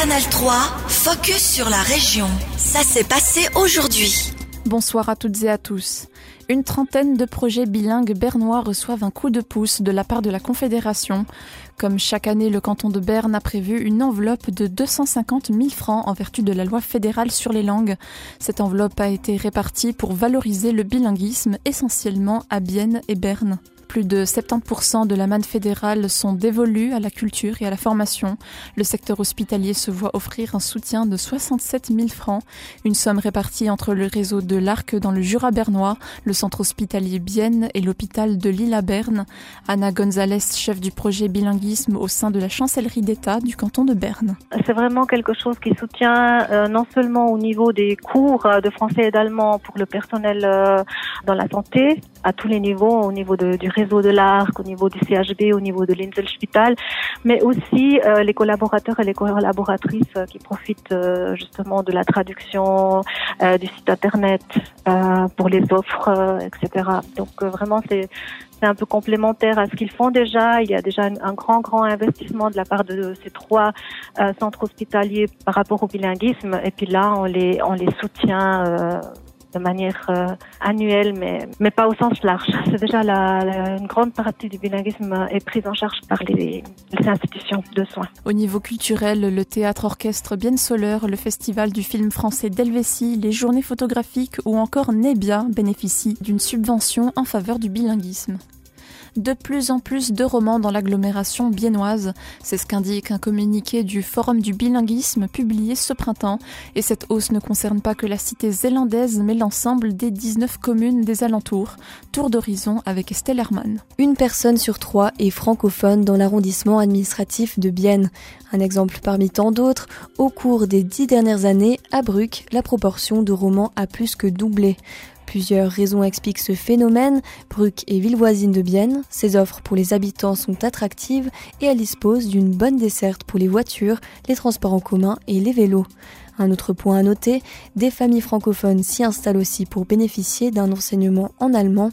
Canal 3, focus sur la région. Ça s'est passé aujourd'hui. Bonsoir à toutes et à tous. Une trentaine de projets bilingues bernois reçoivent un coup de pouce de la part de la Confédération. Comme chaque année, le canton de Berne a prévu une enveloppe de 250 000 francs en vertu de la loi fédérale sur les langues. Cette enveloppe a été répartie pour valoriser le bilinguisme essentiellement à Bienne et Berne. Plus de 70% de la manne fédérale sont dévolus à la culture et à la formation. Le secteur hospitalier se voit offrir un soutien de 67 000 francs, une somme répartie entre le réseau de l'Arc dans le Jura bernois, le centre hospitalier Bienne et l'hôpital de Lille à Berne. Anna Gonzalez, chef du projet bilinguisme au sein de la chancellerie d'État du canton de Berne. C'est vraiment quelque chose qui soutient euh, non seulement au niveau des cours euh, de français et d'allemand pour le personnel euh, dans la santé, à tous les niveaux, au niveau de, du réseau de l'ARC, au niveau du CHB, au niveau de l'Inselspital, mais aussi euh, les collaborateurs et les collaboratrices euh, qui profitent euh, justement de la traduction du site internet pour les offres, etc. Donc vraiment, c'est c'est un peu complémentaire à ce qu'ils font déjà. Il y a déjà un, grand, grand investissement de la part de ces trois centres hospitaliers par rapport au bilinguisme. Et puis là, on les, on les soutient de manière euh, annuelle, mais, mais pas au sens large. C'est déjà la, une grande partie du bilinguisme est prise en charge par les, les institutions de soins. Au niveau culturel, le théâtre-orchestre Bien Soleur, le festival du film français d'Helvétie, les journées photographiques ou encore Nebia bénéficient d'une subvention en faveur du bilinguisme de plus en plus de romans dans l'agglomération biennoise. C'est ce qu'indique un communiqué du Forum du bilinguisme publié ce printemps. Et cette hausse ne concerne pas que la cité zélandaise, mais l'ensemble des 19 communes des alentours. Tour d'horizon avec Estelle Hermann. Une personne sur trois est francophone dans l'arrondissement administratif de Bienne. Un exemple parmi tant d'autres, au cours des dix dernières années, à Bruck, la proportion de romans a plus que doublé. Plusieurs raisons expliquent ce phénomène. Bruck est ville voisine de Bienne. Ses offres pour les habitants sont attractives et elle dispose d'une bonne desserte pour les voitures, les transports en commun et les vélos. Un autre point à noter, des familles francophones s'y installent aussi pour bénéficier d'un enseignement en allemand.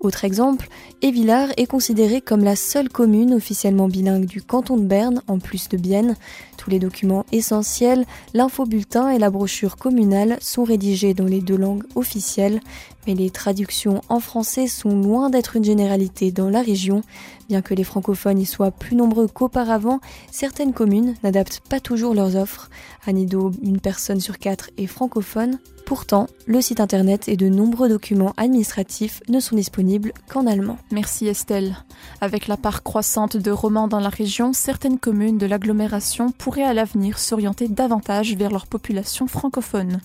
Autre exemple, Évillard est considérée comme la seule commune officiellement bilingue du canton de Berne, en plus de Bienne. Tous les documents essentiels, l'infobulletin et la brochure communale sont rédigés dans les deux langues officielles, mais les traductions en français sont loin d'être une généralité dans la région. Bien que les francophones y soient plus nombreux qu'auparavant, certaines communes n'adaptent pas toujours leurs offres. À Nido, une personne sur quatre est francophone. Pourtant, le site internet et de nombreux documents administratifs ne sont disponibles qu'en allemand. Merci Estelle. Avec la part croissante de romans dans la région, certaines communes de l'agglomération pourraient à l'avenir s'orienter davantage vers leur population francophone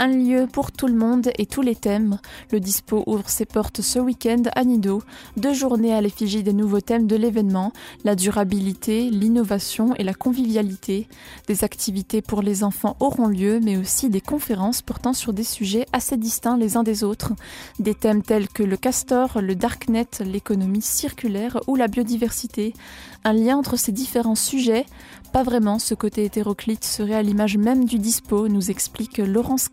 un lieu pour tout le monde et tous les thèmes. Le Dispo ouvre ses portes ce week-end à Nido, deux journées à l'effigie des nouveaux thèmes de l'événement, la durabilité, l'innovation et la convivialité. Des activités pour les enfants auront lieu, mais aussi des conférences portant sur des sujets assez distincts les uns des autres. Des thèmes tels que le castor, le darknet, l'économie circulaire ou la biodiversité. Un lien entre ces différents sujets Pas vraiment, ce côté hétéroclite serait à l'image même du dispo, nous explique Laurence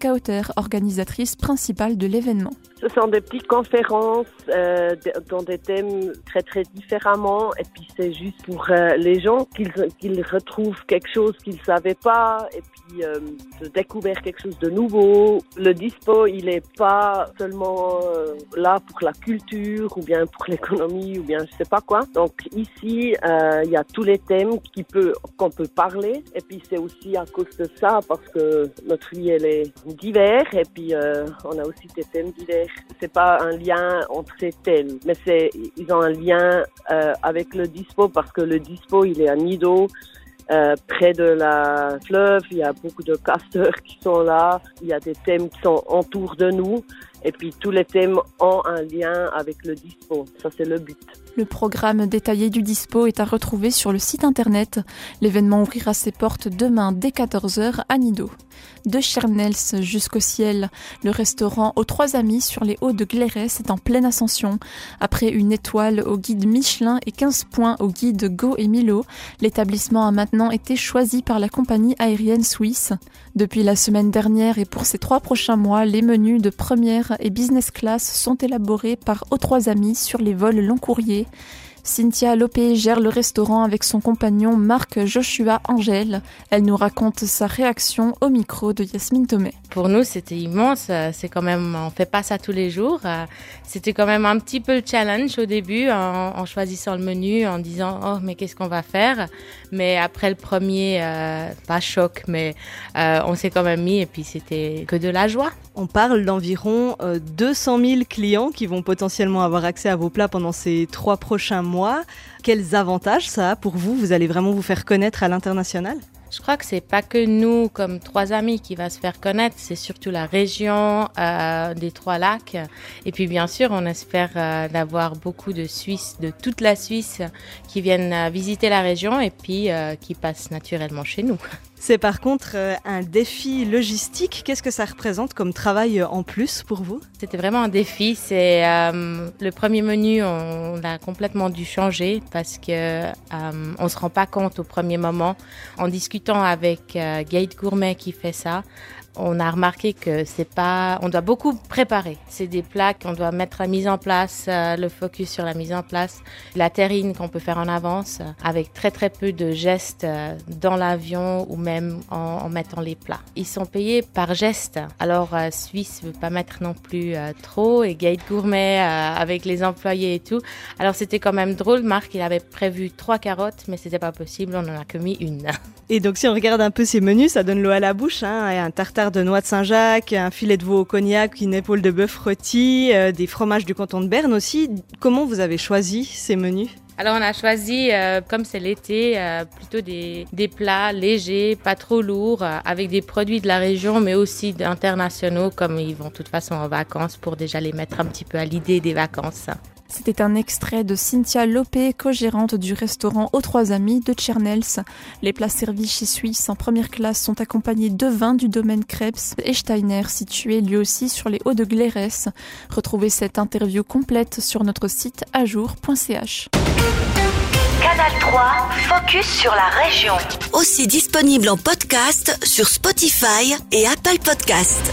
Organisatrice principale de l'événement. Ce sont des petites conférences euh, dans des thèmes très très différemment et puis c'est juste pour euh, les gens qu'ils retrouvent quelque chose qu'ils ne savaient pas et puis euh, de découvrir quelque chose de nouveau. Le dispo, il n'est pas seulement euh, là pour la culture ou bien pour l'économie ou bien je sais pas quoi. Donc ici, il y a tous les thèmes qui peut qu'on peut parler et puis c'est aussi à cause de ça parce que notre vie elle est divers et puis euh, on a aussi des thèmes divers. C'est pas un lien entre ces thèmes, mais c'est ils ont un lien euh, avec le dispo parce que le dispo il est à Nido. Euh, près de la fleuve, il y a beaucoup de casteurs qui sont là, il y a des thèmes qui sont autour de nous, et puis tous les thèmes ont un lien avec le dispo. Ça, c'est le but. Le programme détaillé du dispo est à retrouver sur le site internet. L'événement ouvrira ses portes demain dès 14h à Nido. De Chernels jusqu'au ciel, le restaurant aux trois amis sur les hauts de Glérès est en pleine ascension. Après une étoile au guide Michelin et 15 points au guide Go et Milo, l'établissement a maintenant été choisi par la compagnie aérienne suisse. Depuis la semaine dernière et pour ces trois prochains mois, les menus de première et business class sont élaborés par aux trois amis sur les vols long courriers. Cynthia Lopé gère le restaurant avec son compagnon Marc Joshua Angèle. Elle nous raconte sa réaction au micro de Yasmine Tomé. Pour nous, c'était immense. C'est quand même, on fait pas ça tous les jours. C'était quand même un petit peu le challenge au début en, choisissant le menu, en disant oh mais qu'est-ce qu'on va faire? Mais après le premier, euh, pas choc, mais euh, on s'est quand même mis et puis c'était que de la joie. On parle d'environ 200 euh, 000 clients qui vont potentiellement avoir accès à vos plats pendant ces trois prochains mois. Quels avantages ça a pour vous? Vous allez vraiment vous faire connaître à l'international? Je crois que c'est pas que nous, comme trois amis, qui va se faire connaître, c'est surtout la région euh, des Trois Lacs. Et puis bien sûr, on espère euh, d'avoir beaucoup de Suisses, de toute la Suisse, qui viennent euh, visiter la région et puis qui passent naturellement chez nous. C'est par contre euh, un défi logistique. Qu'est-ce que ça représente comme travail euh, en plus pour vous? C'était vraiment un défi. C'est euh, le premier menu, on, a complètement dû changer parce que euh, on se rend pas compte au premier moment. En discutant avec Gate Gourmet qui fait ça, on a remarqué que c'est pas, on doit beaucoup préparer. C'est des plats qu'on doit mettre la mise en place, euh, le focus sur la mise en place, la terrine qu'on peut faire en avance, avec très très peu de gestes euh, dans l'avion ou même en, mettant les plats. Ils sont payés par geste. Alors euh, Suisse veut pas mettre non plus trop et Gate Gourmet avec les employés et tout. Alors c'était quand même drôle. Marc il avait prévu trois carottes, mais c'était pas possible. On en a que mis une. Et donc si on regarde un peu ces menus, ça donne l'eau à la bouche. Hein, un tartare de noix de Saint-Jacques, un filet de veau au cognac, une épaule de bœuf rôti, euh, des fromages du canton de Berne aussi. Comment vous avez choisi ces menus? Alors on a choisi, euh, comme c'est l'été, euh, plutôt des, des, plats légers, pas trop lourds, avec des produits de la région, mais aussi internationaux, comme ils vont de toute façon en vacances, pour déjà les mettre un petit peu à l'idée des vacances. C'était un extrait de Cynthia Lopé, co-gérante du restaurant Aux Trois Amis de Tchernels. Les plats servis chez Suisse en première classe sont accompagnés de vin du domaine Krebs et Steiner, situé lui aussi sur les hauts de Glérès. Retrouvez cette interview complète sur notre site ajour.ch. Canal 3, focus sur la région. Aussi disponible en podcast sur Spotify et Apple Podcast.